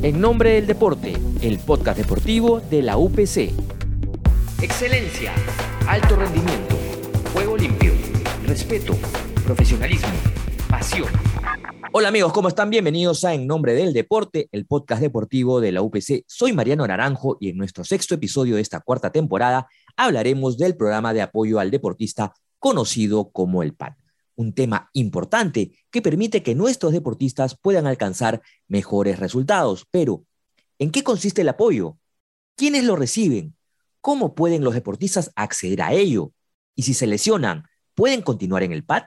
En nombre del deporte, el podcast deportivo de la UPC. Excelencia, alto rendimiento, juego limpio, respeto, profesionalismo, pasión. Hola amigos, ¿cómo están? Bienvenidos a En Nombre del Deporte, el podcast deportivo de la UPC. Soy Mariano Naranjo y en nuestro sexto episodio de esta cuarta temporada hablaremos del programa de apoyo al deportista conocido como el PAN un tema importante que permite que nuestros deportistas puedan alcanzar mejores resultados. Pero, ¿en qué consiste el apoyo? ¿Quiénes lo reciben? ¿Cómo pueden los deportistas acceder a ello? Y si se lesionan, ¿pueden continuar en el PAD?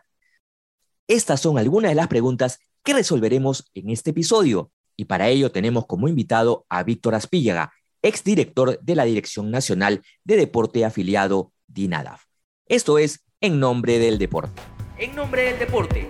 Estas son algunas de las preguntas que resolveremos en este episodio. Y para ello tenemos como invitado a Víctor Aspíllaga, exdirector de la Dirección Nacional de Deporte afiliado DINADAF. Esto es En Nombre del Deporte en nombre del deporte.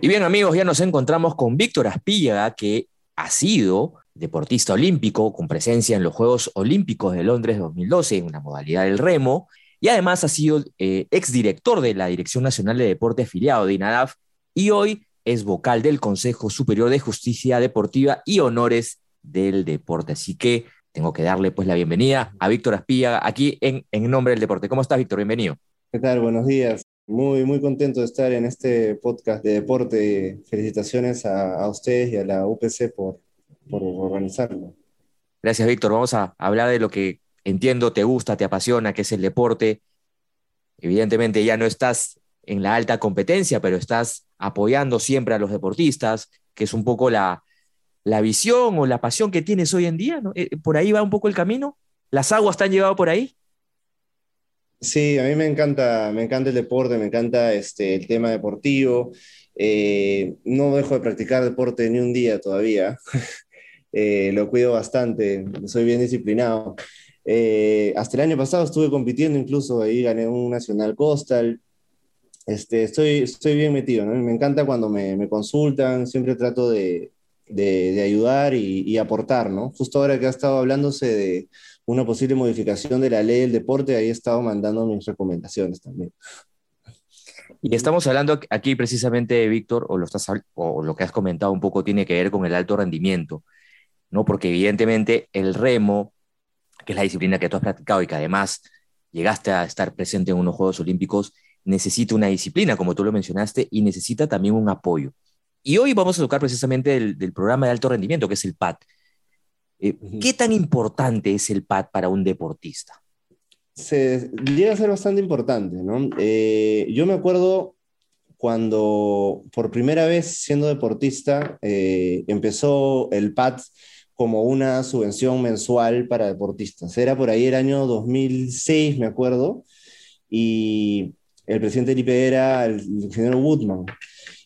Y bien amigos, ya nos encontramos con Víctor Aspíllaga, que ha sido deportista olímpico con presencia en los Juegos Olímpicos de Londres 2012 en una modalidad del remo, y además ha sido eh, exdirector de la Dirección Nacional de Deporte afiliado de INADAF y hoy es vocal del Consejo Superior de Justicia Deportiva y Honores del Deporte. Así que tengo que darle pues la bienvenida a Víctor Aspíllaga aquí en, en nombre del deporte. ¿Cómo estás, Víctor? Bienvenido. ¿Qué tal? Buenos días. Muy, muy contento de estar en este podcast de deporte. Felicitaciones a, ustedes y a la UPC por, por organizarlo. Gracias, Víctor. Vamos a hablar de lo que entiendo te gusta, te apasiona, que es el deporte. Evidentemente ya no estás en la alta competencia, pero estás apoyando siempre a los deportistas, que es un poco la, la visión o la pasión que tienes hoy en día. Eh, ¿Por ahí va un poco el camino? ¿Las aguas te han llevado por ahí? Sí, a mí me encanta, me encanta el deporte, me encanta este, el tema deportivo. Eh, no dejo de practicar deporte ni un día todavía. Eh, lo cuido bastante, soy bien disciplinado. Eh, hasta el año pasado estuve compitiendo, incluso ahí gané un Nacional Coastal. Este, estoy, estoy bien metido, ¿no? Me encanta cuando me, me consultan, siempre trato de, de, de ayudar y, y, aportar, ¿no? Justo ahora que ha estado hablándose de una posible modificación de la ley del deporte, ahí he estado mandando mis recomendaciones también. Y estamos hablando aquí precisamente, Víctor, o lo, lo que has comentado un poco tiene que ver con el alto rendimiento, ¿no? Porque evidentemente el remo, que es la disciplina que tú has practicado y que además llegaste a estar presente en unos Juegos Olímpicos, necesita una disciplina, como tú lo mencionaste, y necesita también un apoyo. Y hoy vamos a tocar precisamente del, del programa de alto rendimiento, que es el PAD. Eh, ¿Qué tan importante es el PAD para un deportista? Se, llega a ser bastante importante, ¿no? Eh, yo me acuerdo cuando por primera vez siendo deportista eh, empezó el PAD como una subvención mensual para deportistas. Era por ahí el año 2006, me acuerdo, y el presidente del IPE era el ingeniero Woodman.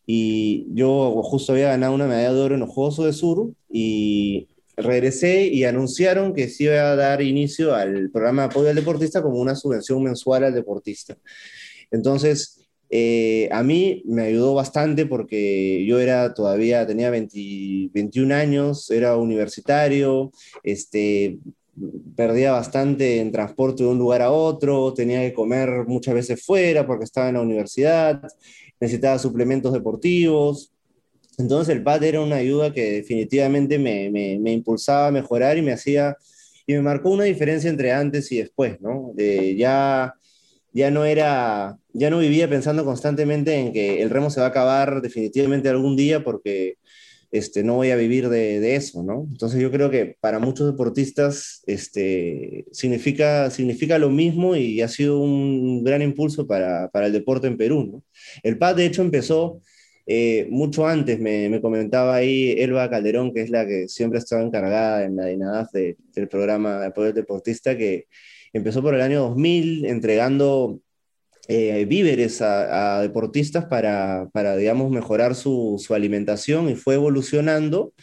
Y yo justo había ganado una medalla de oro en los Juegos de Sur y regresé y anunciaron que se iba a dar inicio al programa de apoyo al deportista como una subvención mensual al deportista. Entonces, eh, a mí me ayudó bastante porque yo era todavía, tenía 21 años, era universitario, este, perdía bastante en transporte de un lugar a otro, tenía que comer muchas veces fuera porque estaba en la universidad, necesitaba suplementos deportivos, entonces el PAD era una ayuda que definitivamente me, me, impulsaba a mejorar y me hacía, y me marcó una diferencia entre antes y después, ¿no? De ya, ya no era, ya no vivía pensando constantemente en que el remo se va a acabar definitivamente algún día porque este, no voy a vivir de, de, eso, ¿no? Entonces yo creo que para muchos deportistas este, significa, significa lo mismo y ha sido un gran impulso para, para el deporte en Perú, ¿no? El PAD de hecho empezó eh, mucho antes me, comentaba ahí Elba Calderón, que es la que siempre estaba encargada en la DINADAF del programa de apoyo deportista, que empezó por el año 2000 entregando eh, víveres a, deportistas para, para, digamos, mejorar su, alimentación y fue evolucionando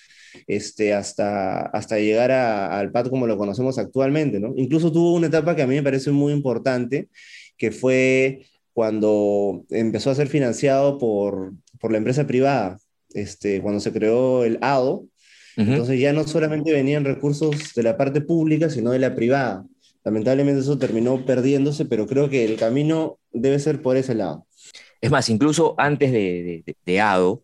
este, hasta, hasta llegar al PAD como lo conocemos actualmente. ¿no? Incluso tuvo una etapa que a mí me parece muy importante, que fue cuando empezó a ser financiado por, por la empresa privada, este, cuando se creó el ADO. Entonces ya no solamente venían recursos de la parte pública, sino de la privada. Lamentablemente eso terminó perdiéndose, pero creo que el camino debe ser por ese lado. Es más, incluso antes de, de, ADO,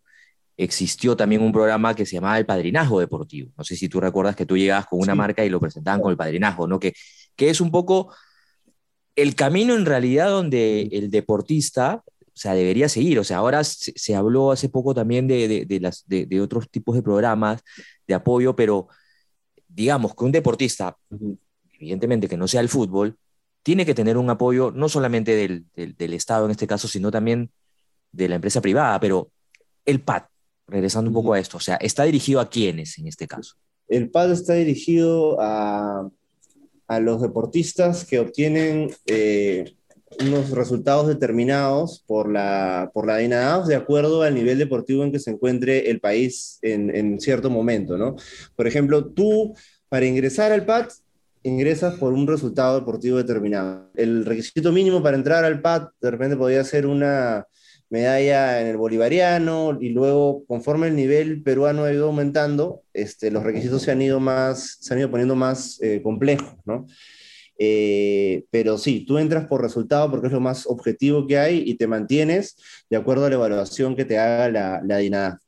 existió también un programa que se llamaba El Padrinazgo Deportivo. No sé si tú recuerdas que tú llegabas con una marca y lo presentaban con el padrinazgo, ¿no? Que, que es un poco el camino en realidad donde el deportista o sea, debería seguir. O sea, ahora se, habló hace poco también de, de, las, de, otros tipos de programas de apoyo, pero digamos que un deportista, evidentemente que no sea el fútbol, tiene que tener un apoyo no solamente del, del, Estado en este caso, sino también de la empresa privada, pero el PAD, regresando un poco a esto, o sea, ¿está dirigido a quiénes en este caso? El PAD está dirigido a, a los deportistas que obtienen eh, unos resultados determinados por la, por la DINADAF de acuerdo al nivel deportivo en que se encuentre el país en, en cierto momento, ¿no? Por ejemplo, tú, para ingresar al PAD, ingresas por un resultado deportivo determinado. El requisito mínimo para entrar al PAD de repente podría ser una medalla en el bolivariano y luego conforme el nivel peruano ha ido aumentando, este, los requisitos se han ido, más, se han ido poniendo más eh, complejos, ¿no? Eh, pero sí, tú entras por resultado porque es lo más objetivo que hay y te mantienes de acuerdo a la evaluación que te haga la, la DINADA.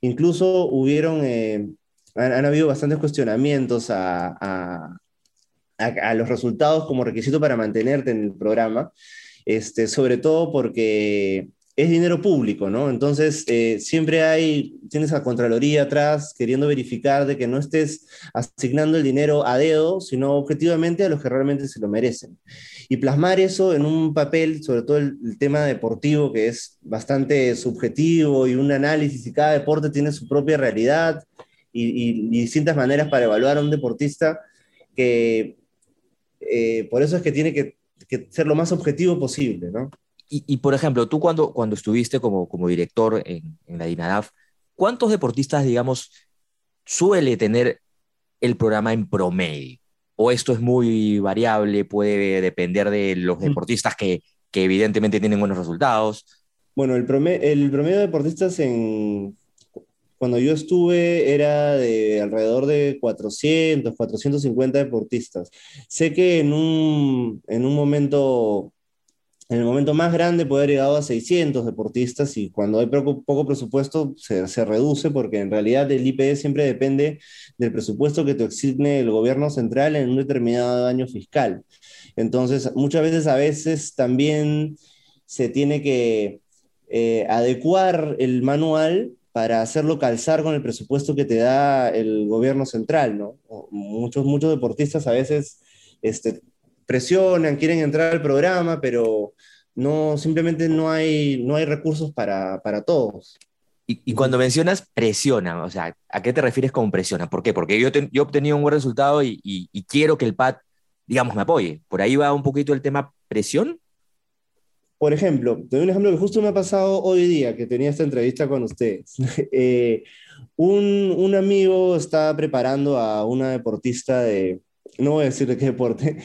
Incluso hubieron, eh, han, habido bastantes cuestionamientos a, a, a, los resultados como requisito para mantenerte en el programa, este, sobre todo porque es dinero público, ¿no? Entonces, eh, siempre hay, tienes a Contraloría atrás queriendo verificar de que no estés asignando el dinero a dedo, sino objetivamente a los que realmente se lo merecen. Y plasmar eso en un papel, sobre todo el, tema deportivo, que es bastante subjetivo y un análisis, y cada deporte tiene su propia realidad y, distintas maneras para evaluar a un deportista, que eh, por eso es que tiene que, que ser lo más objetivo posible, ¿no? Y, por ejemplo, tú cuando, cuando estuviste como, como director en, en, la DINADAF, ¿cuántos deportistas, digamos, suele tener el programa en promedio? ¿O esto es muy variable, puede depender de los mm. deportistas que, que evidentemente tienen buenos resultados? Bueno, el promedio, el promedio de deportistas en, cuando yo estuve era de alrededor de 400, 450 deportistas. Sé que en un, en un momento en el momento más grande puede haber llegado a 600 deportistas y cuando hay poco, presupuesto se, se, reduce porque en realidad el IPD siempre depende del presupuesto que te asigne el gobierno central en un determinado año fiscal. Entonces, muchas veces, a veces también se tiene que eh, adecuar el manual para hacerlo calzar con el presupuesto que te da el gobierno central, ¿no? Muchos, muchos deportistas a veces este, presionan, quieren entrar al programa, pero no, simplemente no hay, no hay recursos para, para todos. Y, cuando mencionas presiona, o sea, ¿a qué te refieres con presiona? ¿Por qué? Porque yo, yo he obtenido un buen resultado y, y, quiero que el PAD, digamos, me apoye. ¿Por ahí va un poquito el tema presión? Por ejemplo, te doy un ejemplo que justo me ha pasado hoy día, que tenía esta entrevista con ustedes. Eh, un, un, amigo está preparando a una deportista de, no voy a decir de qué deporte,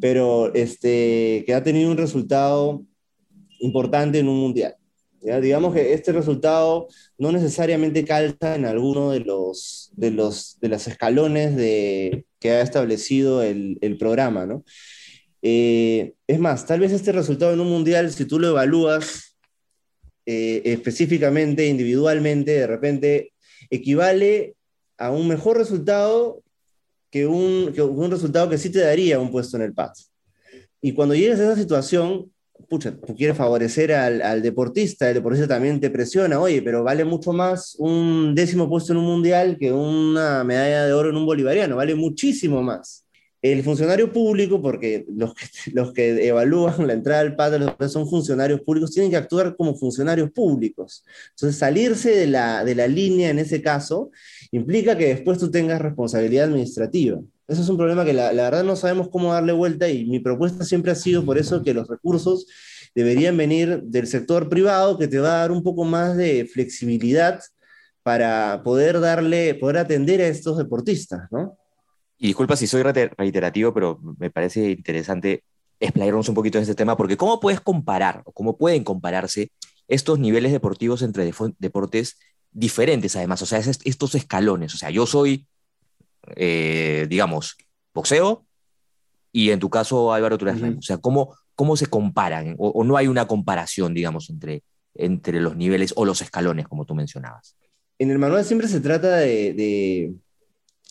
pero este, que ha tenido un resultado importante en un mundial. ¿ya? Digamos que este resultado no necesariamente calza en alguno de los, de los, de escalones de, que ha establecido el, el programa, ¿no? Eh, es más, tal vez este resultado en un mundial, si tú lo evalúas eh, específicamente, individualmente, de repente equivale a un mejor resultado que un, que un resultado que sí te daría un puesto en el PAS. Y cuando llegas a esa situación, pucha, tú quieres favorecer al, al, deportista, el deportista también te presiona, oye, pero vale mucho más un décimo puesto en un mundial que una medalla de oro en un bolivariano, vale muchísimo más. El funcionario público, porque los que, los que evalúan la entrada al PAD son funcionarios públicos, tienen que actuar como funcionarios públicos. Entonces, salirse de la, de la línea en ese caso implica que después tú tengas responsabilidad administrativa. Eso es un problema que la, verdad no sabemos cómo darle vuelta y mi propuesta siempre ha sido por eso que los recursos deberían venir del sector privado que te va a dar un poco más de flexibilidad para poder darle, poder atender a estos deportistas, ¿no? Y disculpa si soy reiterativo, pero me parece interesante explayarnos un poquito en este tema, porque ¿cómo puedes comparar o cómo pueden compararse estos niveles deportivos entre deportes diferentes además, o sea, estos escalones. O sea, yo soy, eh, digamos, boxeo y en tu caso Álvaro Turán. O sea, ¿cómo, ¿cómo se comparan? O, o, no hay una comparación, digamos, entre, entre los niveles o los escalones, como tú mencionabas? en el manual siempre se trata de,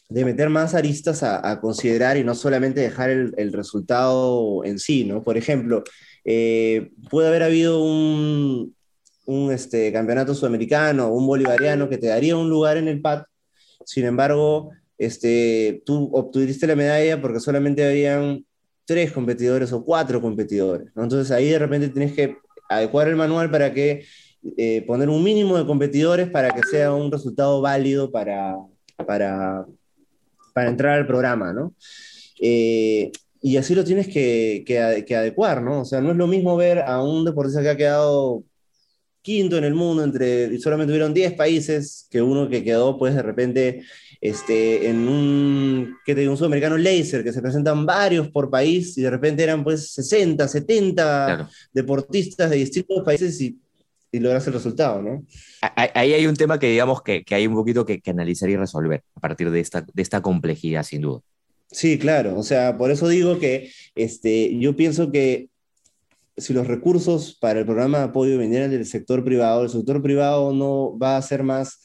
de, meter más aristas a, considerar y no solamente dejar el, el resultado en sí, ¿no? Por ejemplo, eh, puede haber habido un, un este, campeonato sudamericano, un bolivariano que te daría un lugar en el PAD, sin embargo, este, tú obtuviste la medalla porque solamente habían tres competidores o cuatro competidores. Entonces ahí de repente tienes que adecuar el manual para que eh, poner un mínimo de competidores para que sea un resultado válido para, para, para entrar al programa, ¿no? Eh, y así lo tienes que, que, que, adecuar, ¿no? O sea, no es lo mismo ver a un deportista que ha quedado quinto en el mundo, entre, solamente hubieron 10 países, que uno que quedó, pues de repente, este, en un, ¿qué te digo? un sudamericano laser, que se presentan varios por país, y de repente eran pues 60, 70 deportistas de distintos países y, y, logras el resultado, ¿no? Ahí hay un tema que digamos que, que hay un poquito que, que, analizar y resolver a partir de esta, de esta complejidad, sin duda. Sí, claro, o sea, por eso digo que este, yo pienso que si los recursos para el programa de apoyo vinieran del sector privado, el sector privado no va a ser más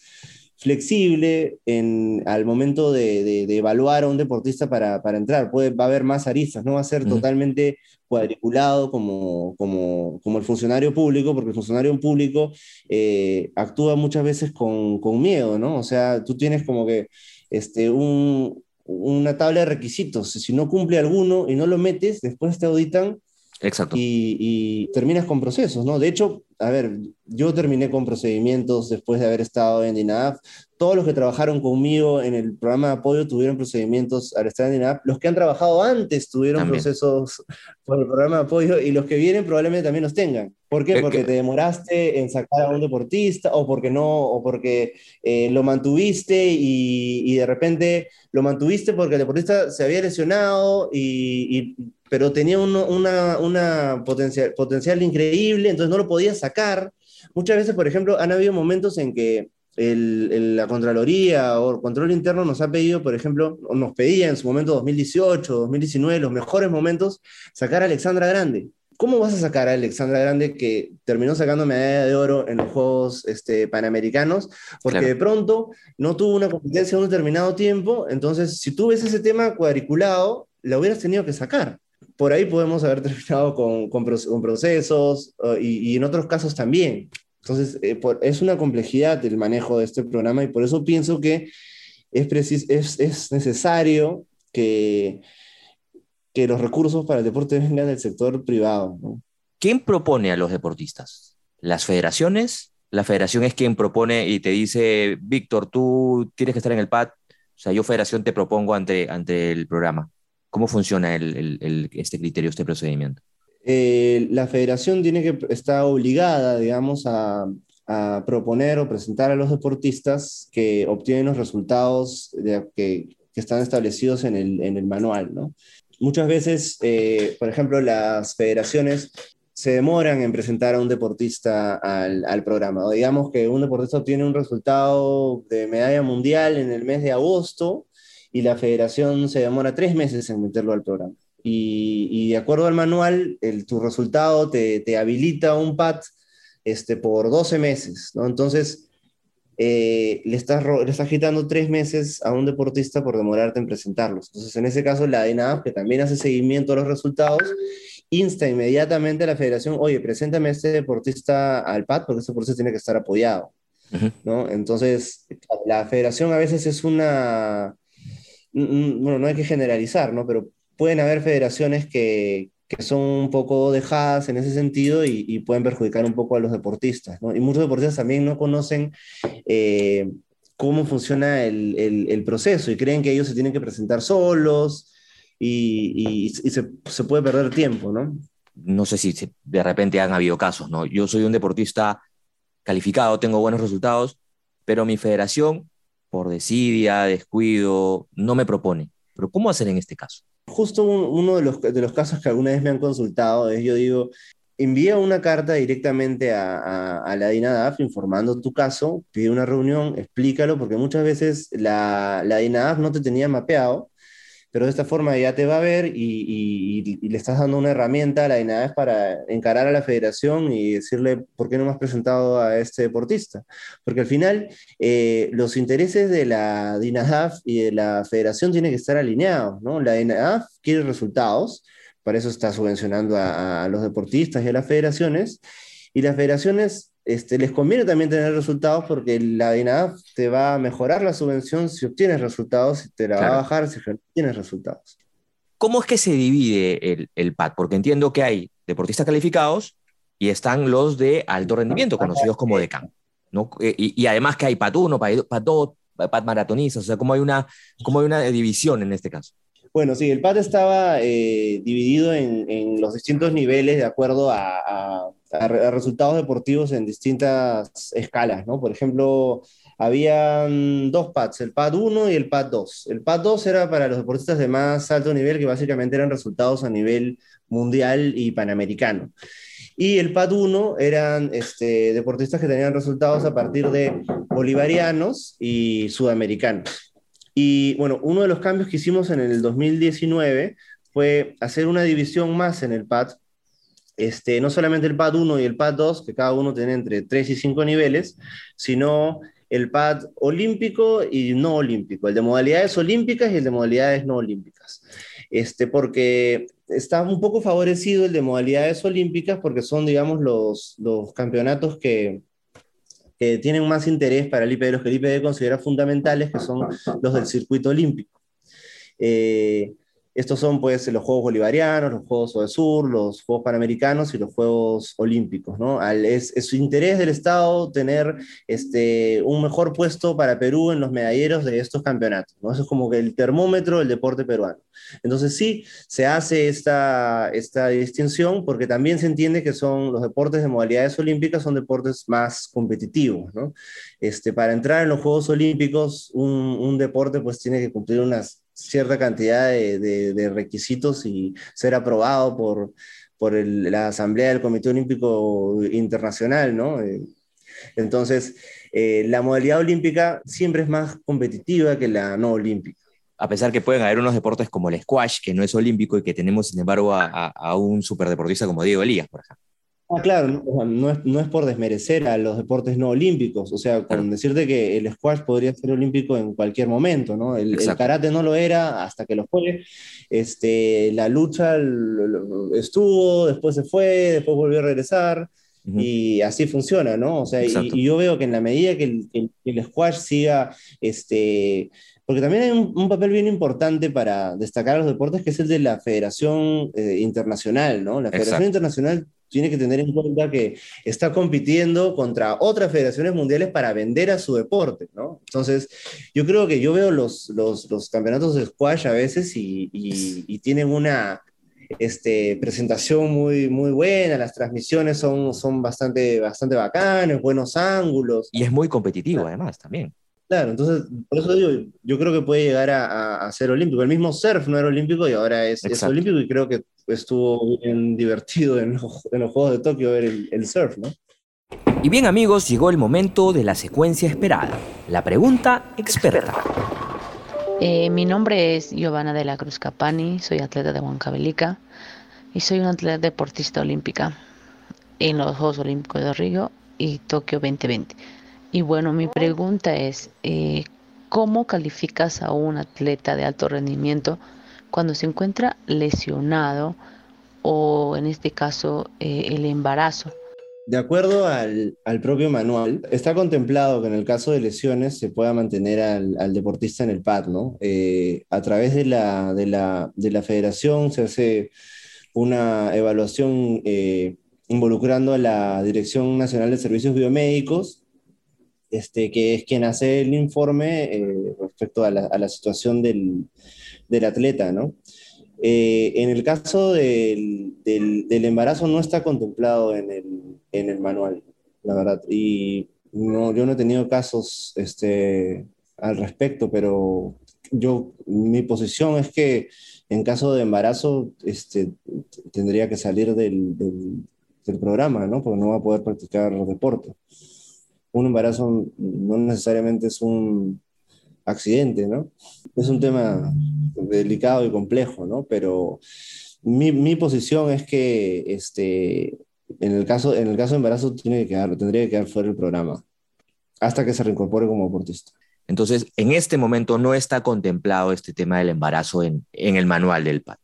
flexible en, al momento de, evaluar a un deportista para, entrar. Puede, va a haber más aristas, no va a ser totalmente cuadriculado como, como, como, el funcionario público, porque el funcionario público eh, actúa muchas veces con, con, miedo, ¿no? O sea, tú tienes como que este, un, una tabla de requisitos. Si no cumple alguno y no lo metes, después te auditan Exacto. Y, terminas con procesos, ¿no? De hecho, a ver, yo terminé con procedimientos después de haber estado en DINAF. Todos los que trabajaron conmigo en el programa de apoyo tuvieron procedimientos al estar en DINAF. Los que han trabajado antes tuvieron procesos por el programa de apoyo y los que vienen probablemente también los tengan. ¿Por qué? Porque te demoraste en sacar a un deportista o porque no, o porque eh, lo mantuviste y, y, de repente lo mantuviste porque el deportista se había lesionado y, y pero tenía una, una potencial, potencial increíble, entonces no lo podía sacar. Muchas veces, por ejemplo, han habido momentos en que el, la Contraloría o el Control Interno nos ha pedido, por ejemplo, o nos pedía en su momento 2018, 2019, los mejores momentos, sacar a Alexandra Grande. ¿Cómo vas a sacar a Alexandra Grande que terminó sacando medalla de oro en los Juegos este, Panamericanos? Porque de pronto no tuvo una competencia en un determinado tiempo, entonces si tú ves ese tema cuadriculado, la hubieras tenido que sacar por ahí podemos haber terminado con, con, procesos y, en otros casos también. Entonces, eh, es una complejidad el manejo de este programa y por eso pienso que es, es, es necesario que, que los recursos para el deporte vengan del sector privado. ¿Quién propone a los deportistas? ¿Las federaciones? La federación es quien propone y te dice, Víctor, tú tienes que estar en el PAD. O sea, yo federación te propongo ante, ante el programa. ¿Cómo funciona este criterio, este procedimiento? Eh, la federación tiene que está obligada, digamos, a, proponer o presentar a los deportistas que obtienen los resultados que, están establecidos en el, manual, Muchas veces, eh, por ejemplo, las federaciones se demoran en presentar a un deportista al, al, programa. O digamos que un deportista obtiene un resultado de medalla mundial en el mes de agosto y la federación se demora tres meses en meterlo al programa. Y, de acuerdo al manual, el, tu resultado te, te, habilita un PAT este, por 12 meses, ¿no? Entonces, eh, le, estás, le estás quitando tres meses a un deportista por demorarte en presentarlos. Entonces, en ese caso, la DNAF, que también hace seguimiento a los resultados, insta inmediatamente a la federación, oye, preséntame a este deportista al PAT porque ese deportista tiene que estar apoyado. ¿no? Entonces, la federación a veces es una, bueno, no hay que generalizar, ¿no? Pero pueden haber federaciones que, que son un poco dejadas en ese sentido y, pueden perjudicar un poco a los deportistas, ¿no? Y muchos deportistas también no conocen eh, cómo funciona el, el, proceso y creen que ellos se tienen que presentar solos y, y, se, se, puede perder tiempo, ¿no? No sé si de repente han habido casos, ¿no? Yo soy un deportista calificado, tengo buenos resultados, pero mi federación por desidia, descuido, no me propone. Pero ¿cómo hacer en este caso? Justo uno de los, de los casos que alguna vez me han consultado es, yo digo, envía una carta directamente a, a, la DINADAF informando tu caso, pide una reunión, explícalo, porque muchas veces la, la DINADAF no te tenía mapeado pero de esta forma ya te va a ver y, le estás dando una herramienta a la INADEF para encarar a la federación y decirle, ¿por qué no me has presentado a este deportista? Porque al final eh, los intereses de la DINADAF y de la federación tienen que estar alineados, ¿no? La DINADAF quiere resultados, para eso está subvencionando a, a los deportistas y a las federaciones, y las federaciones este, les conviene también tener resultados porque la DINAF te va a mejorar la subvención si obtienes resultados y te la va a bajar si no tienes resultados. ¿Cómo es que se divide el, el PAD? Porque entiendo que hay deportistas calificados y están los de alto rendimiento, conocidos como DECAN. ¿no? Y, y, además que hay PAD 1, PAD 2, PAD maratonistas, o sea, ¿cómo hay, una, cómo hay una división en este caso? Bueno, sí, el PAD estaba eh, dividido en, en, los distintos niveles de acuerdo a, a a, resultados deportivos en distintas escalas, ¿no? Por ejemplo, habían dos pads, el pad 1 y el pad 2. El pad 2 era para los deportistas de más alto nivel, que básicamente eran resultados a nivel mundial y panamericano. Y el pad 1 eran este, deportistas que tenían resultados a partir de bolivarianos y sudamericanos. Y bueno, uno de los cambios que hicimos en el 2019 fue hacer una división más en el pad este, no solamente el PAD 1 y el PAD 2, que cada uno tiene entre 3 y 5 niveles, sino el PAD olímpico y no olímpico, el de modalidades olímpicas y el de modalidades no olímpicas. Este, porque está un poco favorecido el de modalidades olímpicas porque son, digamos, los, los campeonatos que, que tienen más interés para el IPD, los que el IPD considera fundamentales, que son los del circuito olímpico. Eh, estos son pues los Juegos Bolivarianos, los Juegos del Sur, los Juegos Panamericanos y los Juegos Olímpicos. ¿no? es, su interés del Estado tener este, un mejor puesto para Perú en los medalleros de estos campeonatos. ¿no? Eso es como que el termómetro del deporte peruano. Entonces sí, se hace esta, esta distinción porque también se entiende que son los deportes de modalidades olímpicas son deportes más competitivos. ¿no? Este, para entrar en los Juegos Olímpicos, un, un deporte pues tiene que cumplir unas cierta cantidad de, requisitos y ser aprobado por, por la Asamblea del Comité Olímpico Internacional, ¿no? Eh, entonces, eh, la modalidad olímpica siempre es más competitiva que la no olímpica. A pesar que pueden haber unos deportes como el squash, que no es olímpico y que tenemos, sin embargo, a, a un superdeportista como Diego Elías, por ejemplo. Ah, claro, no, es, no, es, por desmerecer a los deportes no olímpicos, o sea, con decirte que el squash podría ser olímpico en cualquier momento, ¿no? El, karate no lo era hasta que lo fue, este, la lucha estuvo, después se fue, después volvió a regresar, y así funciona, ¿no? O sea, y, yo veo que en la medida que el, el squash siga, este, porque también hay un, papel bien importante para destacar los deportes, que es el de la Federación eh, Internacional, ¿no? La Federación Internacional tiene que tener en cuenta que está compitiendo contra otras federaciones mundiales para vender a su deporte, ¿no? Entonces, yo creo que yo veo los, los, campeonatos de squash a veces y, y, tienen una este, presentación muy, muy buena, las transmisiones son, son bastante, bastante bacanas, buenos ángulos. Y es muy competitivo además también. Claro, entonces, por eso digo, yo creo que puede llegar a, a, ser olímpico. El mismo surf no era olímpico y ahora es, es olímpico y creo que estuvo bien divertido en los, en los Juegos de Tokio ver el, el, surf, ¿no? Y bien amigos, llegó el momento de la secuencia esperada, la pregunta experta. Eh, mi nombre es Giovanna de la Cruz Capani, soy atleta de Huancavelica y soy una atleta deportista olímpica en los Juegos Olímpicos de Río y Tokio 2020. Y bueno, mi pregunta es, eh, ¿cómo calificas a un atleta de alto rendimiento cuando se encuentra lesionado o en este caso eh, el embarazo? De acuerdo al, al, propio manual, está contemplado que en el caso de lesiones se pueda mantener al, al deportista en el pad, ¿no? Eh, a través de la, de, la, de la, federación se hace una evaluación involucrando a la Dirección Nacional de Servicios Biomédicos este, que es quien hace el informe eh, respecto a la, a la situación del, del, atleta, ¿no? Eh, en el caso del, del, del, embarazo no está contemplado en el, en el manual, la verdad, y no, yo no he tenido casos este, al respecto, pero yo, mi posición es que en caso de embarazo este, tendría que salir del, programa, ¿no? Porque no va a poder practicar deporte un embarazo no necesariamente es un accidente, ¿no? Es un tema delicado y complejo, ¿no? Pero mi, mi posición es que este, en, el caso, en el caso de embarazo tiene que quedar, tendría que quedar fuera del programa hasta que se reincorpore como deportista. Entonces, en este momento no está contemplado este tema del embarazo en, en el manual del PAD.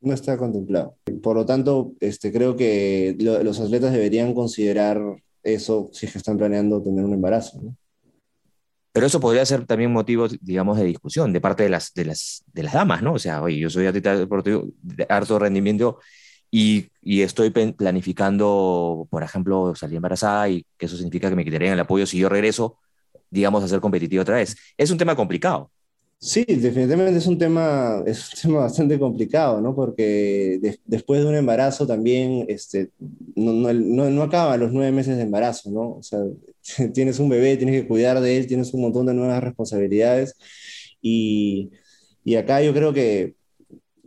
No está contemplado. Por lo tanto, este, creo que lo, los atletas deberían considerar eso si es que están planeando tener un embarazo. ¿no? Pero eso podría ser también motivo, digamos, de discusión de parte de las, de las, de las damas, ¿no? O sea, oye, yo soy atleta deportivo de alto rendimiento y, y, estoy planificando, por ejemplo, salir embarazada y que eso significa que me quitarían el apoyo si yo regreso, digamos, a ser competitivo otra vez. Es un tema complicado. Sí, definitivamente es un tema, es un tema bastante complicado, ¿no? Porque de, después de un embarazo también este, no, no, no acaban los nueve meses de embarazo, ¿no? O sea, tienes un bebé, tienes que cuidar de él, tienes un montón de nuevas responsabilidades. Y, y acá yo creo que,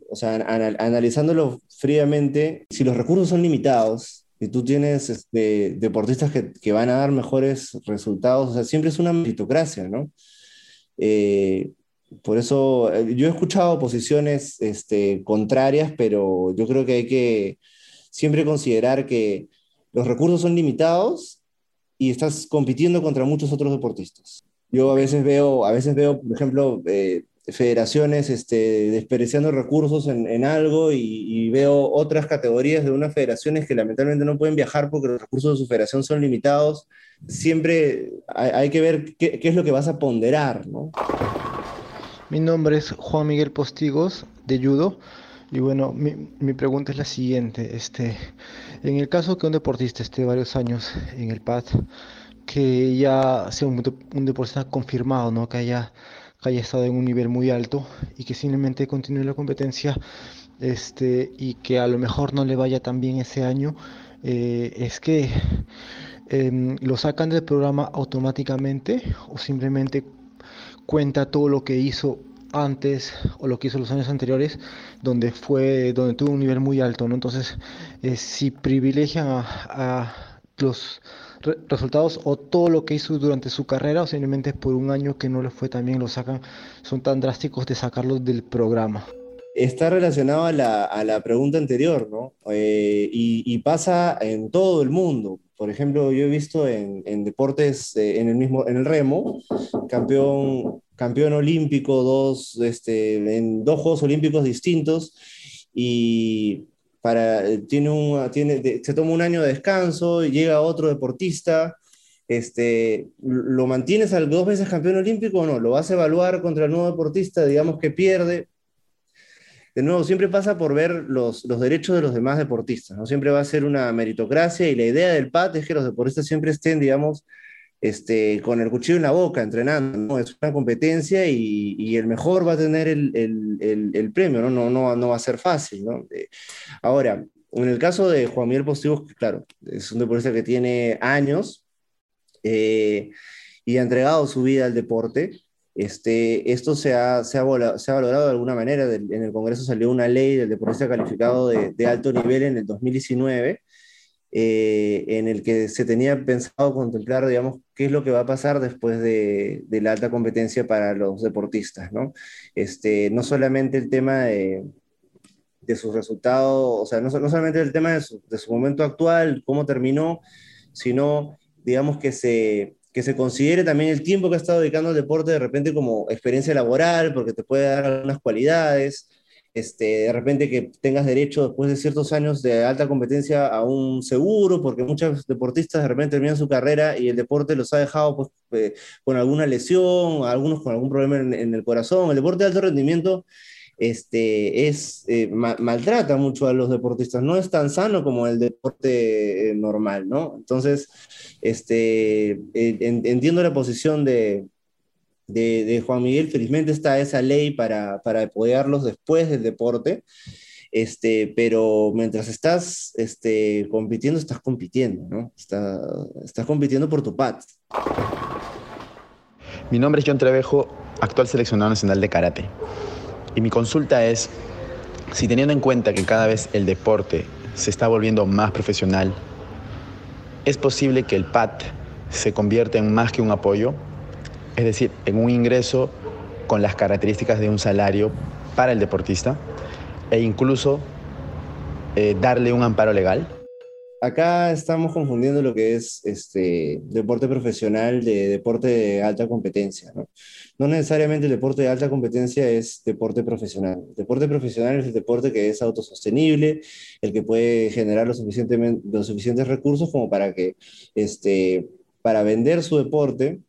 o sea, anal, analizándolo fríamente, si los recursos son limitados y tú tienes este, deportistas que, que, van a dar mejores resultados, o sea, siempre es una meritocracia, ¿no? Eh, por eso eh, yo he escuchado posiciones este, contrarias, pero yo creo que hay que siempre considerar que los recursos son limitados y estás compitiendo contra muchos otros deportistas. Yo a veces veo, a veces veo por ejemplo, eh, federaciones este, desperdiciando recursos en, en algo y, veo otras categorías de unas federaciones que lamentablemente no pueden viajar porque los recursos de su federación son limitados. Siempre hay, hay que ver qué, qué, es lo que vas a ponderar, ¿no? Mi nombre es Juan Miguel Postigos, de Judo. Y bueno, mi, mi, pregunta es la siguiente. Este, en el caso que un deportista esté varios años en el PAD, que ya sea un, un deportista confirmado, ¿no? que, haya, que haya estado en un nivel muy alto y que simplemente continúe la competencia este, y que a lo mejor no le vaya tan bien ese año, eh, es que eh, lo sacan del programa automáticamente o simplemente cuenta todo lo que hizo antes o lo que hizo los años anteriores donde fue donde tuvo un nivel muy alto no entonces eh, si privilegian a, los re resultados o todo lo que hizo durante su carrera o simplemente por un año que no le fue tan bien lo sacan son tan drásticos de sacarlos del programa. Está relacionado a la, a la pregunta anterior no eh, y, pasa en todo el mundo por ejemplo yo he visto en, deportes eh, en el mismo en el remo campeón campeón olímpico dos, este, en dos Juegos Olímpicos distintos y para, tiene un, tiene, se toma un año de descanso, llega otro deportista, este, ¿lo mantienes al dos veces campeón olímpico o no? ¿Lo vas a evaluar contra el nuevo deportista, digamos que pierde? De nuevo, siempre pasa por ver los, los derechos de los demás deportistas, ¿no? Siempre va a ser una meritocracia y la idea del PAT es que los deportistas siempre estén, digamos, este, con el cuchillo en la boca, entrenando, ¿no? Es una competencia y, y el mejor va a tener el, el, el, premio, ¿no? No, no, no va a ser fácil, ¿no? Eh, ahora, en el caso de Juan Miguel Postigos, claro, es un deportista que tiene años eh, y ha entregado su vida al deporte. Este, esto se ha, se, ha se ha valorado de alguna manera. En el Congreso salió una ley del deportista calificado de, de alto nivel en el 2019 eh, en el que se tenía pensado contemplar, digamos, qué es lo que va a pasar después de, de la alta competencia para los deportistas, ¿no? Este, no solamente el tema de, de sus resultados, o sea, no, no solamente el tema de su, de su, momento actual, cómo terminó, sino, digamos, que se, que se considere también el tiempo que ha estado dedicando al deporte de repente como experiencia laboral, porque te puede dar algunas cualidades, este, de repente que tengas derecho después de ciertos años de alta competencia a un seguro, porque muchos deportistas de repente terminan su carrera y el deporte los ha dejado pues, eh, con alguna lesión, algunos con algún problema en, en, el corazón. El deporte de alto rendimiento este, es, eh, ma maltrata mucho a los deportistas, no es tan sano como el deporte eh, normal, ¿no? Entonces, este, en, entiendo la posición de, de, de, Juan Miguel, felizmente está esa ley para, para apoyarlos después del deporte, este, pero mientras estás este, compitiendo, estás compitiendo, ¿no? Está, estás compitiendo por tu pat. Mi nombre es John Trevejo, actual seleccionado nacional de karate. Y mi consulta es, si teniendo en cuenta que cada vez el deporte se está volviendo más profesional, ¿es posible que el PAT se convierta en más que un apoyo? es decir, en un ingreso con las características de un salario para el deportista e incluso eh, darle un amparo legal? Acá estamos confundiendo lo que es este deporte profesional de deporte de alta competencia. ¿no? no necesariamente el deporte de alta competencia es deporte profesional. deporte profesional es el deporte que es autosostenible, el que puede generar los, suficientemente, los suficientes recursos como para que este, para vender su deporte,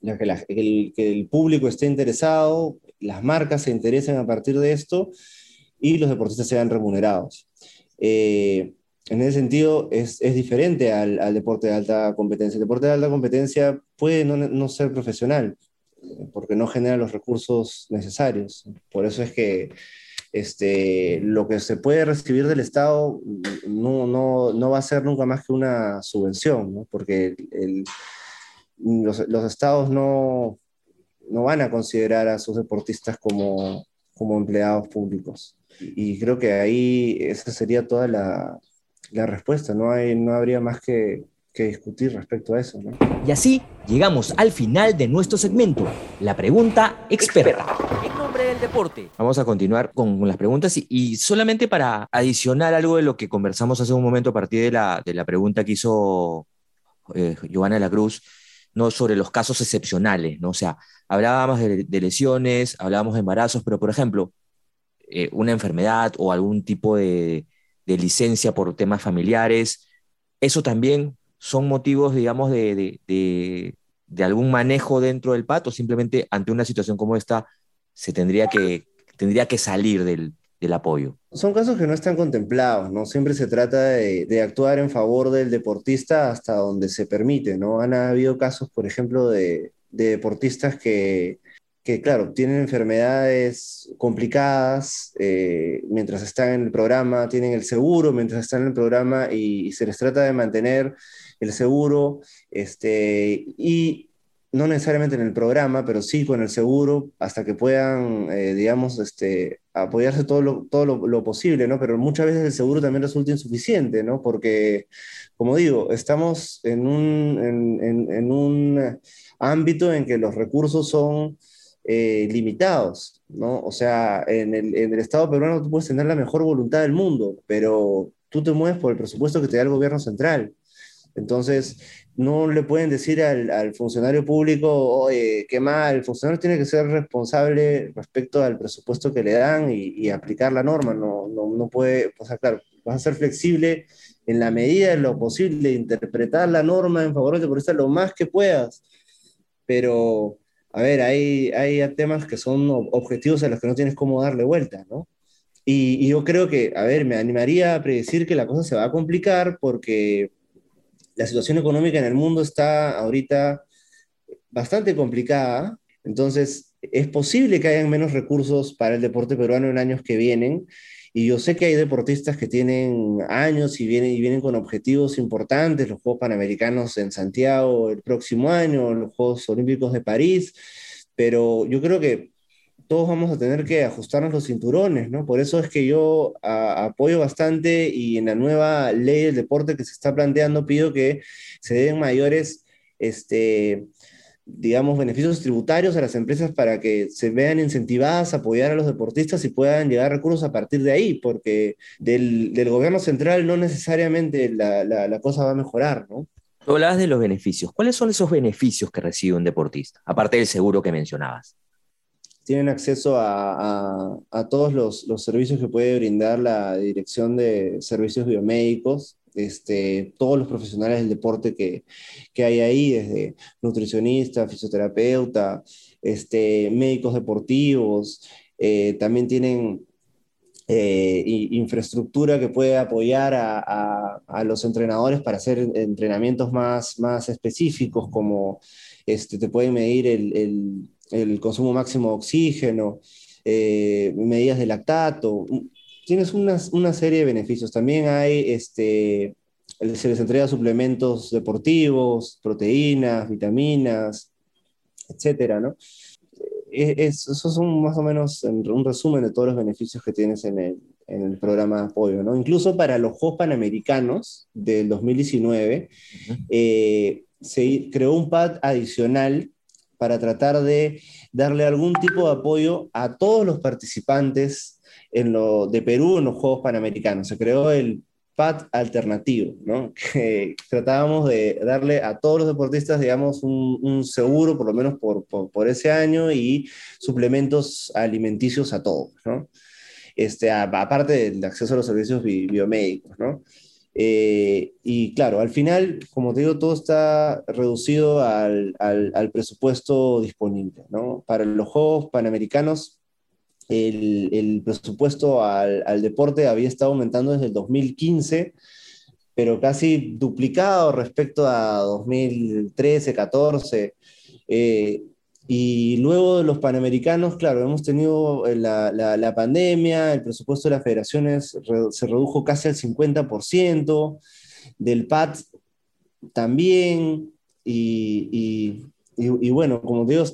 que, el, que el público esté interesado, las marcas se interesen a partir de esto y los deportistas sean remunerados. Eh, en ese sentido, es, es diferente al, al, deporte de alta competencia. El deporte de alta competencia puede no, no, ser profesional, porque no genera los recursos necesarios. Por eso es que este, lo que se puede recibir del Estado no, no, no va a ser nunca más que una subvención, ¿no? porque el, los, los, estados no, no van a considerar a sus deportistas como, como empleados públicos. Y creo que ahí esa sería toda la, la respuesta, no, hay, no habría más que, que discutir respecto a eso. ¿no? Y así llegamos al final de nuestro segmento, la pregunta experta. En nombre del deporte. Vamos a continuar con las preguntas y, y, solamente para adicionar algo de lo que conversamos hace un momento a partir de la, de la pregunta que hizo eh, Giovanna de la Cruz, ¿no? sobre los casos excepcionales, ¿no? O sea, hablábamos de, de lesiones, hablábamos de embarazos, pero por ejemplo, eh, una enfermedad o algún tipo de, de licencia por temas familiares, eso también son motivos, digamos, de, de, de, algún manejo dentro del pato, simplemente ante una situación como esta se tendría que, tendría que salir del, del apoyo. Son casos que no están contemplados, ¿no? Siempre se trata de, de, actuar en favor del deportista hasta donde se permite, ¿no? Han habido casos, por ejemplo, de, de deportistas que, que, claro, tienen enfermedades complicadas eh, mientras están en el programa, tienen el seguro mientras están en el programa y, se les trata de mantener el seguro este, y no necesariamente en el programa, pero sí con el seguro hasta que puedan, eh, digamos, este, apoyarse todo, lo, todo lo, posible, ¿no? Pero muchas veces el seguro también resulta insuficiente, ¿no? Porque, como digo, estamos en un, en un ámbito en que los recursos son eh, limitados, ¿no? O sea, en el, en el, Estado peruano tú puedes tener la mejor voluntad del mundo, pero tú te mueves por el presupuesto que te da el gobierno central. Entonces, no le pueden decir al, al funcionario público, oye, qué mal, el funcionario tiene que ser responsable respecto al presupuesto que le dan y, aplicar la norma, no, no, no puede, o sea, claro, vas a ser flexible en la medida de lo posible, interpretar la norma en favor del deportista lo más que puedas, pero a ver, hay, hay temas que son objetivos a los que no tienes cómo darle vuelta, ¿no? Y, y, yo creo que, a ver, me animaría a predecir que la cosa se va a complicar porque la situación económica en el mundo está ahorita bastante complicada, entonces es posible que hayan menos recursos para el deporte peruano en años que vienen y yo sé que hay deportistas que tienen años y vienen, y vienen con objetivos importantes, los Juegos Panamericanos en Santiago el próximo año, los Juegos Olímpicos de París, pero yo creo que todos vamos a tener que ajustarnos los cinturones, ¿no? Por eso es que yo apoyo bastante y en la nueva ley del deporte que se está planteando pido que se den mayores, este, digamos, beneficios tributarios a las empresas para que se vean incentivadas a apoyar a los deportistas y puedan llegar recursos a partir de ahí, porque del, del gobierno central no necesariamente la, la, la, cosa va a mejorar, ¿no? Tú hablabas de los beneficios. ¿Cuáles son esos beneficios que recibe un deportista, aparte del seguro que mencionabas? Tienen acceso a, a, a todos los, los servicios que puede brindar la Dirección de Servicios Biomédicos, este, todos los profesionales del deporte que, que hay ahí, desde nutricionista, fisioterapeuta, este, médicos deportivos, eh, también tienen eh, infraestructura que puede apoyar a, a, los entrenadores para hacer entrenamientos más, más específicos, como este, te pueden medir el, el, el consumo máximo de oxígeno, eh, medidas de lactato, tienes una, una, serie de beneficios. También hay, este, se les entrega suplementos deportivos, proteínas, vitaminas, etcétera, ¿no? Es, esos son más o menos un resumen de todos los beneficios que tienes en el, en el programa de apoyo, ¿no? Incluso para los Juegos Panamericanos del 2019, uh -huh. eh, se creó un pad adicional para tratar de darle algún tipo de apoyo a todos los participantes en lo, de Perú en los Juegos Panamericanos. Se creó el PAD alternativo, ¿no? que tratábamos de darle a todos los deportistas, digamos, un, seguro, por lo menos por, por, ese año, y suplementos alimenticios a todos, ¿no? Este, aparte del acceso a los servicios biomédicos, ¿no? Eh, y claro, al final, como te digo, todo está reducido al, al, presupuesto disponible, ¿no? Para los Juegos Panamericanos, el, el presupuesto al, al, deporte había estado aumentando desde el 2015, pero casi duplicado respecto a 2013, 14. Eh, y luego de los Panamericanos, claro, hemos tenido eh, la, la, pandemia, el presupuesto de las federaciones se redujo casi al 50%, del PAT también, y, y, bueno, como digo,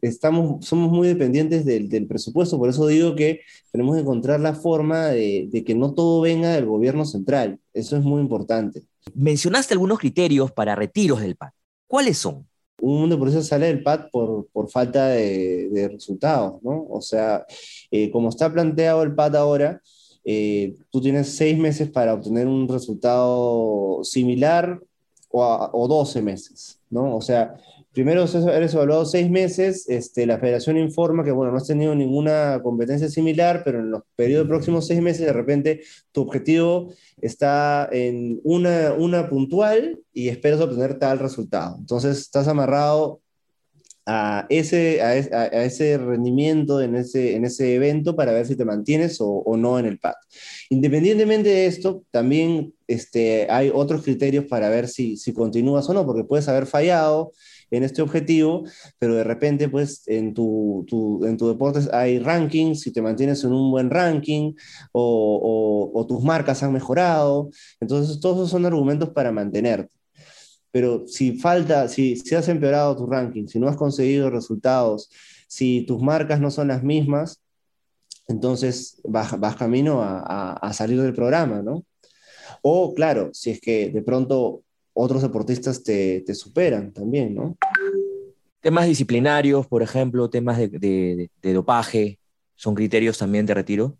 estamos, somos muy dependientes del, del, presupuesto, por eso digo que tenemos que encontrar la forma de, de que no todo venga del gobierno central, eso es muy importante. Mencionaste algunos criterios para retiros del PAT, ¿cuáles son? Un deportista sale del PAD por, por falta de, resultados, ¿no? O sea, eh, como está planteado el PAD ahora, eh, tú tienes seis meses para obtener un resultado similar o, o 12 meses, ¿no? O sea, primero eres evaluado seis meses, este, la federación informa que, bueno, no has tenido ninguna competencia similar, pero en los periodos próximos seis meses, de repente, tu objetivo está en una, una puntual y esperas obtener tal resultado. Entonces, estás amarrado a ese, a, ese rendimiento en ese, en ese evento para ver si te mantienes o, o, no en el PAD. Independientemente de esto, también este, hay otros criterios para ver si, si continúas o no, porque puedes haber fallado, en este objetivo, pero de repente, pues, en tu, tu en tu deporte hay rankings, si te mantienes en un buen ranking, o, o, tus marcas han mejorado, entonces todos esos son argumentos para mantenerte. Pero si falta, si, si has empeorado tu ranking, si no has conseguido resultados, si tus marcas no son las mismas, entonces vas, vas camino a, a, a, salir del programa, ¿no? O claro, si es que de pronto otros deportistas te, te superan también, ¿no? Temas disciplinarios, por ejemplo, temas de, de, de, dopaje, ¿son criterios también de retiro?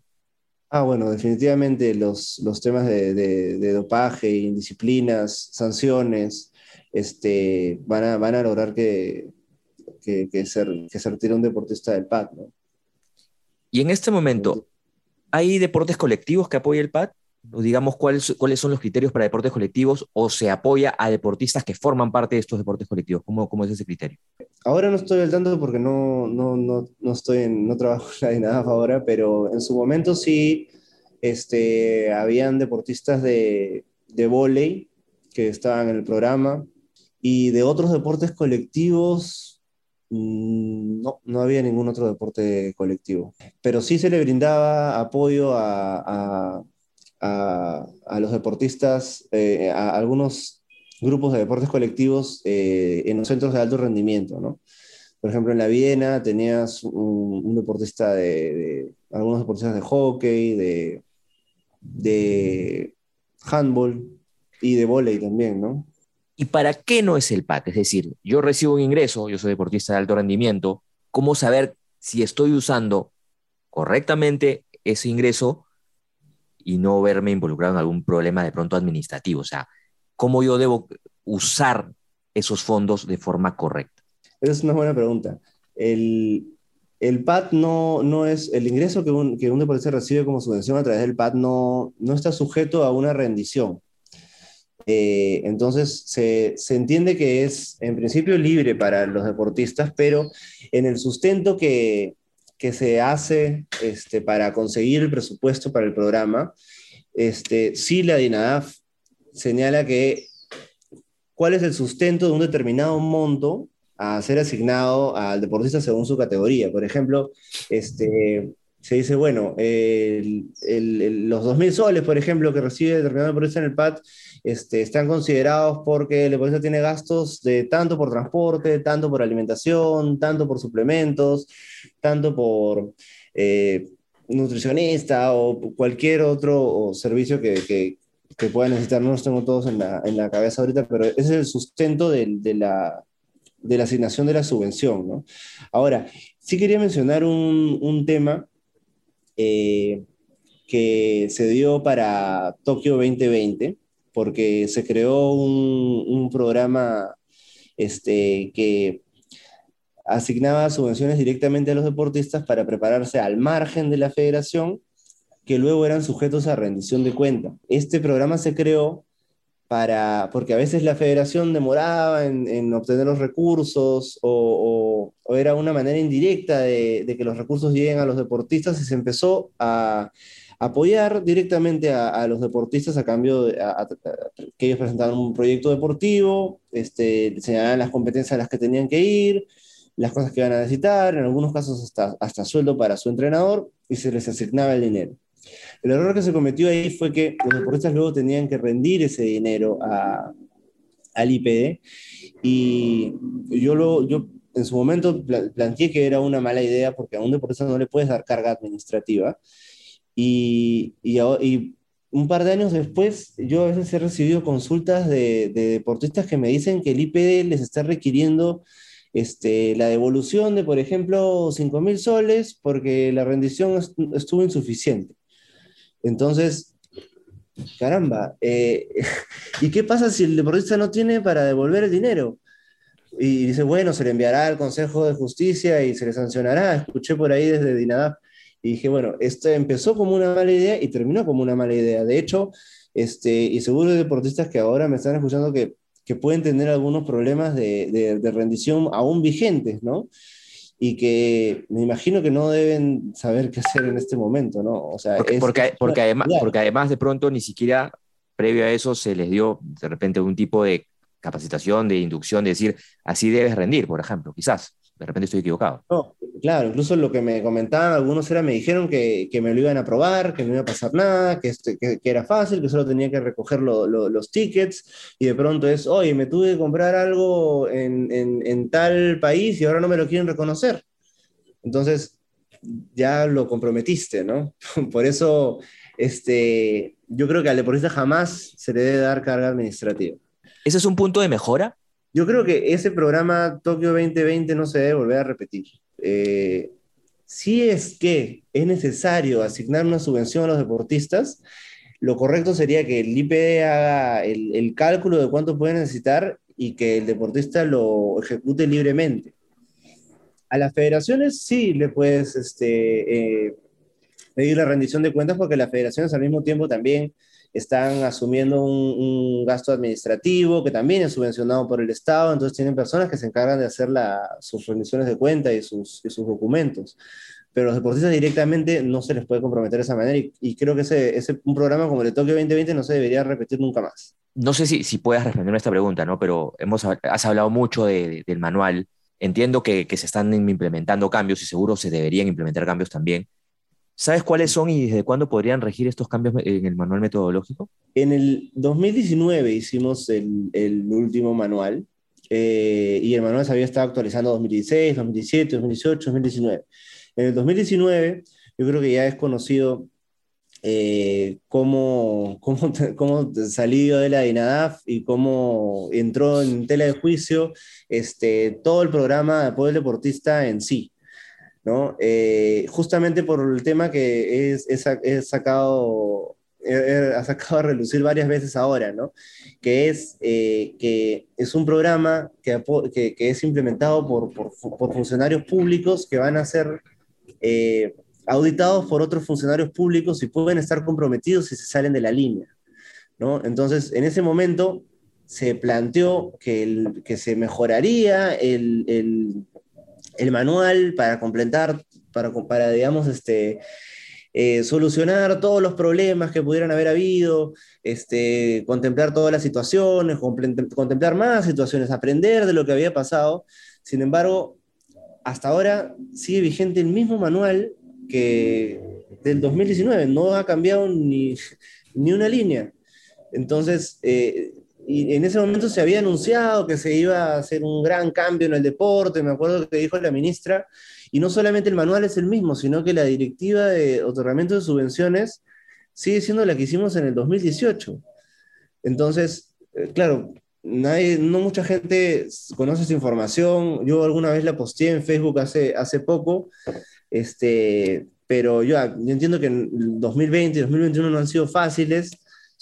Ah, bueno, definitivamente los, los temas de, de, dopaje, indisciplinas, sanciones, este, van, a, van a lograr que, que, que, se, que se retire un deportista del PAD, ¿no? Y en este momento, ¿hay deportes colectivos que apoyen el PAD? digamos, cuáles, cuáles son los criterios para deportes colectivos o se apoya a deportistas que forman parte de estos deportes colectivos? ¿Cómo, cómo es ese criterio? Ahora no estoy al tanto porque no, no, no, no estoy en, no trabajo en DINAF ahora, pero en su momento sí este, habían deportistas de, de vóley que estaban en el programa y de otros deportes colectivos mm, no, no había ningún otro deporte colectivo, pero sí se le brindaba apoyo a, a a, los deportistas, eh, a algunos grupos de deportes colectivos eh, en los centros de alto rendimiento, ¿no? Por ejemplo, en la Viena tenías un, deportista de, algunos deportistas de hockey, de, de handball y de volei también, ¿no? ¿Y para qué no es el PAC? Es decir, yo recibo un ingreso, yo soy deportista de alto rendimiento, ¿cómo saber si estoy usando correctamente ese ingreso y no verme involucrado en algún problema de pronto administrativo? O sea, ¿cómo yo debo usar esos fondos de forma correcta? Esa es una buena pregunta. El, el PAT no, no es, el ingreso que un, que un deportista recibe como subvención a través del PAT no, no está sujeto a una rendición. Eh, entonces, se, se, entiende que es en principio libre para los deportistas, pero en el sustento que, que se hace este, para conseguir el presupuesto para el programa, este, sí la DINADAF señala que cuál es el sustento de un determinado monto a ser asignado al deportista según su categoría. Por ejemplo, este, se dice, bueno, los 2.000 soles, por ejemplo, que recibe determinado deportista en el PAT, este, están considerados porque el deportista tiene gastos de tanto por transporte, tanto por alimentación, tanto por suplementos, tanto por eh, nutricionista o cualquier otro servicio que, que, que, pueda necesitar. No los tengo todos en la, en la, cabeza ahorita, pero ese es el sustento de, de, la, de la asignación de la subvención. ¿no? Ahora, sí quería mencionar un, un tema eh, que se dio para Tokio 2020, porque se creó un, un programa este, que asignaba subvenciones directamente a los deportistas para prepararse al margen de la federación, que luego eran sujetos a rendición de cuenta. Este programa se creó para, porque a veces la federación demoraba en, obtener los recursos o, era una manera indirecta de, que los recursos lleguen a los deportistas y se empezó a apoyar directamente a, los deportistas a cambio de que ellos presentaran un proyecto deportivo, este, señalaban las competencias a las que tenían que ir, las cosas que iban a necesitar, en algunos casos hasta, hasta sueldo para su entrenador y se les asignaba el dinero. El error que se cometió ahí fue que los deportistas luego tenían que rendir ese dinero a, al IPD y yo, lo, yo en su momento planteé que era una mala idea porque a un deportista no le puedes dar carga administrativa y, y, un par de años después, yo a veces he recibido consultas de, de, deportistas que me dicen que el IPD les está requiriendo este, la devolución de, por ejemplo, 5 mil soles porque la rendición estuvo insuficiente. Entonces, caramba, eh, ¿y qué pasa si el deportista no tiene para devolver el dinero? Y dice, bueno, se le enviará al Consejo de Justicia y se le sancionará. Escuché por ahí desde Dinadap. Y dije, bueno, esto empezó como una mala idea y terminó como una mala idea. De hecho, este, y seguro hay deportistas que ahora me están escuchando que que pueden tener algunos problemas de, de, rendición aún vigentes, ¿no? Y que me imagino que no deben saber qué hacer en este momento, ¿no? O sea, porque, porque, porque, además, porque además de pronto ni siquiera previo a eso se les dio de repente un tipo de capacitación, de inducción, de decir, así debes rendir, por ejemplo, quizás. De repente estoy equivocado. No, claro, incluso lo que me comentaban algunos era, me dijeron que, que me lo iban a probar, que no iba a pasar nada, que, este, que, era fácil, que solo tenía que recoger los tickets y de pronto es, oye, me tuve que comprar algo en, en, en tal país y ahora no me lo quieren reconocer. Entonces, ya lo comprometiste, ¿no? Por eso, este, yo creo que al deportista jamás se le debe dar carga administrativa. ¿Ese es un punto de mejora? Yo creo que ese programa Tokio 2020 no se debe volver a repetir. Eh, si es que es necesario asignar una subvención a los deportistas, lo correcto sería que el IPD haga el, cálculo de cuánto puede necesitar y que el deportista lo ejecute libremente. A las federaciones sí le puedes este, eh, pedir la rendición de cuentas porque las federaciones al mismo tiempo también están asumiendo un, gasto administrativo que también es subvencionado por el Estado, entonces tienen personas que se encargan de hacer sus rendiciones de cuenta y sus, sus, documentos. Pero los deportistas directamente no se les puede comprometer de esa manera y, creo que ese, ese, un programa como el de Tokio 2020 no se debería repetir nunca más. No sé si, si puedas responderme a esta pregunta, ¿no? pero hemos, has hablado mucho de, del manual. Entiendo que, que se están implementando cambios y seguro se deberían implementar cambios también ¿Sabes cuáles son y desde cuándo podrían regir estos cambios en el manual metodológico? En el 2019 hicimos el, último manual eh, y el manual se había estado actualizando 2016, 2017, 2018, 2019. En el 2019 yo creo que ya es conocido eh, cómo, cómo, cómo, salió de la DINADAF y cómo entró en tela de juicio este, todo el programa de apoyo deportista en sí. ¿No? Eh, justamente por el tema que es, es, sacado, ha sacado a relucir varias veces ahora, ¿no? Que es eh, que es un programa que, que, es implementado por, por, por, funcionarios públicos que van a ser eh, auditados por otros funcionarios públicos y pueden estar comprometidos si se salen de la línea, ¿no? Entonces, en ese momento se planteó que, el, que se mejoraría el, el el manual para completar, para, para digamos, este, eh, solucionar todos los problemas que pudieran haber habido, este, contemplar todas las situaciones, contemplar más situaciones, aprender de lo que había pasado. Sin embargo, hasta ahora sigue vigente el mismo manual que del 2019, no ha cambiado ni, ni una línea. Entonces, eh, y en ese momento se había anunciado que se iba a hacer un gran cambio en el deporte, me acuerdo que dijo la ministra, y no solamente el manual es el mismo, sino que la directiva de otorgamiento de subvenciones sigue siendo la que hicimos en el 2018. Entonces, eh, claro, nadie, no mucha gente conoce esa información. Yo alguna vez la posteé en Facebook hace, hace poco, este, pero yo, yo entiendo que en 2020 y 2021 no han sido fáciles,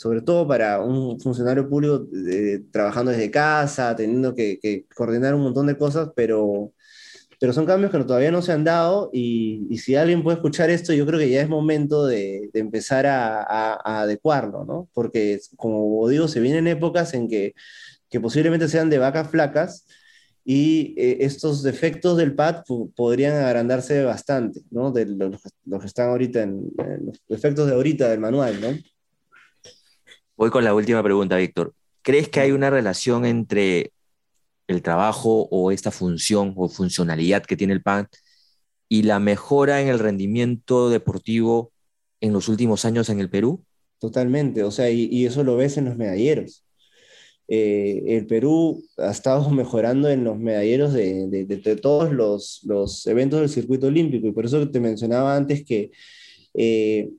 sobre todo para un funcionario público eh, trabajando desde casa, teniendo que, que, coordinar un montón de cosas, pero, pero son cambios que todavía no se han dado y, y, si alguien puede escuchar esto, yo creo que ya es momento de, de empezar a, a, a, adecuarlo, ¿no? Porque, como digo, se vienen épocas en que, que posiblemente sean de vacas flacas y eh, estos defectos del pad podrían agrandarse bastante, ¿no? De los, los que están ahorita en, en los defectos de ahorita del manual, ¿no? Voy con la última pregunta, Víctor. ¿Crees que hay una relación entre el trabajo o esta función o funcionalidad que tiene el PAN y la mejora en el rendimiento deportivo en los últimos años en el Perú? Totalmente, o sea, y, eso lo ves en los medalleros. Eh, el Perú ha estado mejorando en los medalleros de, todos los, los, eventos del circuito olímpico, y por eso te mencionaba antes que eh,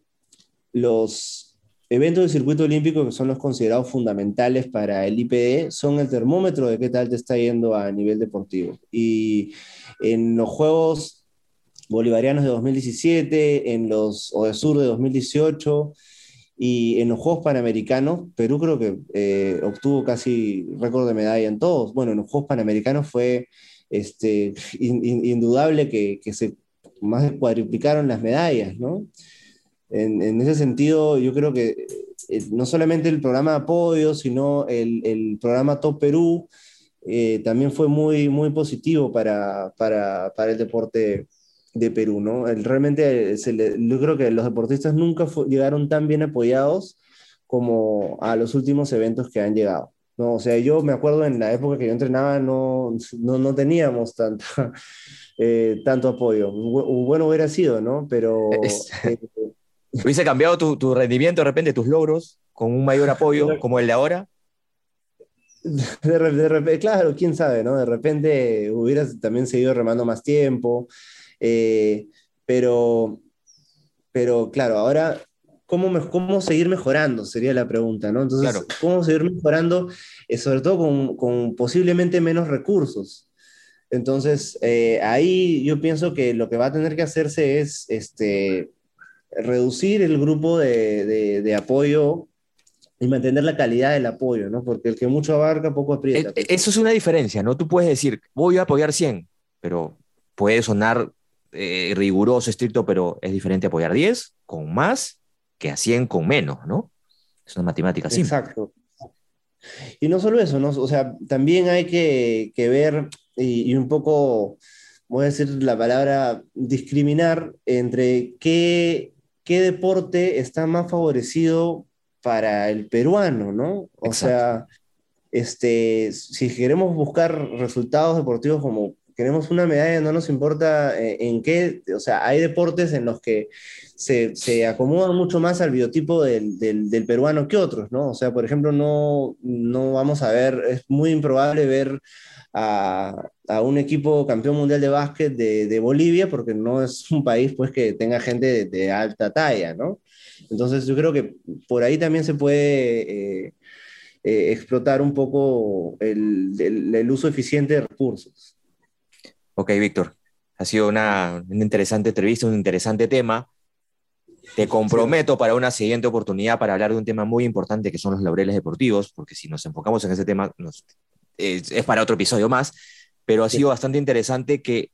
los eventos del circuito olímpico, que son los considerados fundamentales para el IPD, son el termómetro de qué tal te está yendo a nivel deportivo. Y en los Juegos Bolivarianos de 2017, en los ODESUR de 2018 y en los Juegos Panamericanos, Perú creo que eh, obtuvo casi récord de medalla en todos. Bueno, en los Juegos Panamericanos fue este, in, in, indudable que, que se más cuadriplicaron las medallas, ¿no? En, en, ese sentido, yo creo que eh, no solamente el programa de apoyo, sino el, el programa Top Perú eh, también fue muy, muy positivo para, para, para, el deporte de Perú, ¿no? El, realmente se le, yo creo que los deportistas nunca fue, llegaron tan bien apoyados como a los últimos eventos que han llegado. ¿no? O sea, yo me acuerdo en la época que yo entrenaba no, no, no teníamos tanta, eh, tanto apoyo. Bueno hubiera sido, ¿no? Pero... Eh, ¿Hubiese cambiado tu, tu, rendimiento de repente, tus logros, con un mayor apoyo como el de ahora? De, de, de, claro, quién sabe, ¿no? De repente hubieras también seguido remando más tiempo, eh, pero, pero claro, ahora, ¿cómo, ¿cómo seguir mejorando? Sería la pregunta, ¿no? Entonces, claro. ¿cómo seguir mejorando? Eh, sobre todo con, con, posiblemente menos recursos. Entonces, eh, ahí yo pienso que lo que va a tener que hacerse es, este, reducir el grupo de, de, de, apoyo y mantener la calidad del apoyo, ¿no? Porque el que mucho abarca, poco aprieta. Eh, eso es una diferencia, ¿no? Tú puedes decir, voy a apoyar 100, pero puede sonar eh, riguroso, estricto, pero es diferente apoyar 10 con más que a 100 con menos, ¿no? Es una matemática simple. Exacto. Y no solo eso, ¿no? O sea, también hay que, que ver y, y un poco voy a decir la palabra discriminar entre qué qué deporte está más favorecido para el peruano, ¿no? O Exacto. sea, este, si queremos buscar resultados deportivos como queremos una medalla, no nos importa eh, en qué, o sea, hay deportes en los que se, se acomodan mucho más al biotipo del, del, del, peruano que otros, ¿no? O sea, por ejemplo, no, no vamos a ver, es muy improbable ver a, a, un equipo campeón mundial de básquet de, de, Bolivia, porque no es un país pues, que tenga gente de, alta talla, ¿no? Entonces yo creo que por ahí también se puede eh, eh, explotar un poco el, el, el, uso eficiente de recursos. Ok, Víctor, ha sido una, una interesante entrevista, un interesante tema. Te comprometo para una siguiente oportunidad para hablar de un tema muy importante que son los laureles deportivos, porque si nos enfocamos en ese tema, nos es, es para otro episodio más, pero ha sido bastante interesante que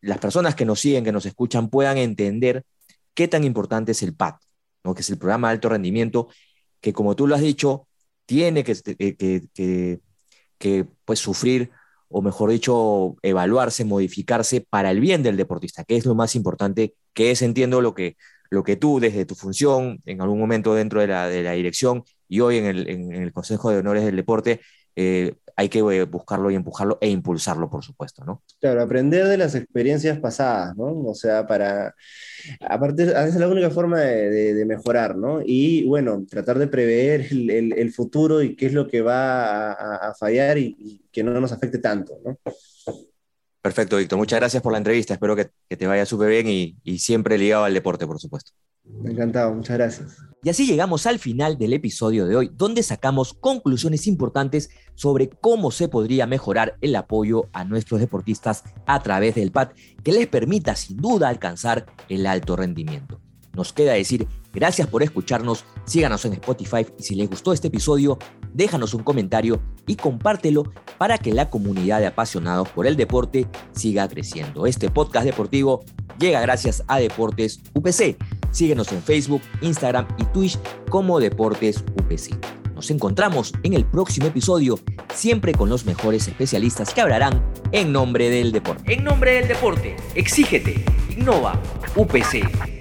las personas que nos siguen, que nos escuchan, puedan entender qué tan importante es el PAD, ¿no? que es el programa de alto rendimiento, que como tú lo has dicho, tiene que, que, que, que pues, sufrir, o mejor dicho, evaluarse, modificarse para el bien del deportista, que es lo más importante, que es, entiendo, lo que, lo que tú desde tu función, en algún momento dentro de la, de la dirección y hoy en el, en el Consejo de Honores del Deporte, eh, hay que eh, buscarlo y empujarlo e impulsarlo, por supuesto, ¿no? Claro, aprender de las experiencias pasadas, ¿no? O sea, para, aparte, es la única forma de, de, de mejorar, ¿no? Y bueno, tratar de prever el, el, el, futuro y qué es lo que va a, a fallar y, y, que no nos afecte tanto, ¿no? Perfecto, Víctor. Muchas gracias por la entrevista. Espero que, que te vaya súper bien y, y siempre ligado al deporte, por supuesto. Encantado, muchas gracias. Y así llegamos al final del episodio de hoy, donde sacamos conclusiones importantes sobre cómo se podría mejorar el apoyo a nuestros deportistas a través del PAD, que les permita sin duda alcanzar el alto rendimiento. Nos queda decir gracias por escucharnos, síganos en Spotify y si les gustó este episodio, déjanos un comentario y compártelo para que la comunidad de apasionados por el deporte siga creciendo. Este podcast deportivo llega gracias a Deportes UPC. Síguenos en Facebook, Instagram y Twitch como Deportes UPC. Nos encontramos en el próximo episodio, siempre con los mejores especialistas que hablarán en nombre del deporte. En nombre del deporte, exígete, innova, UPC.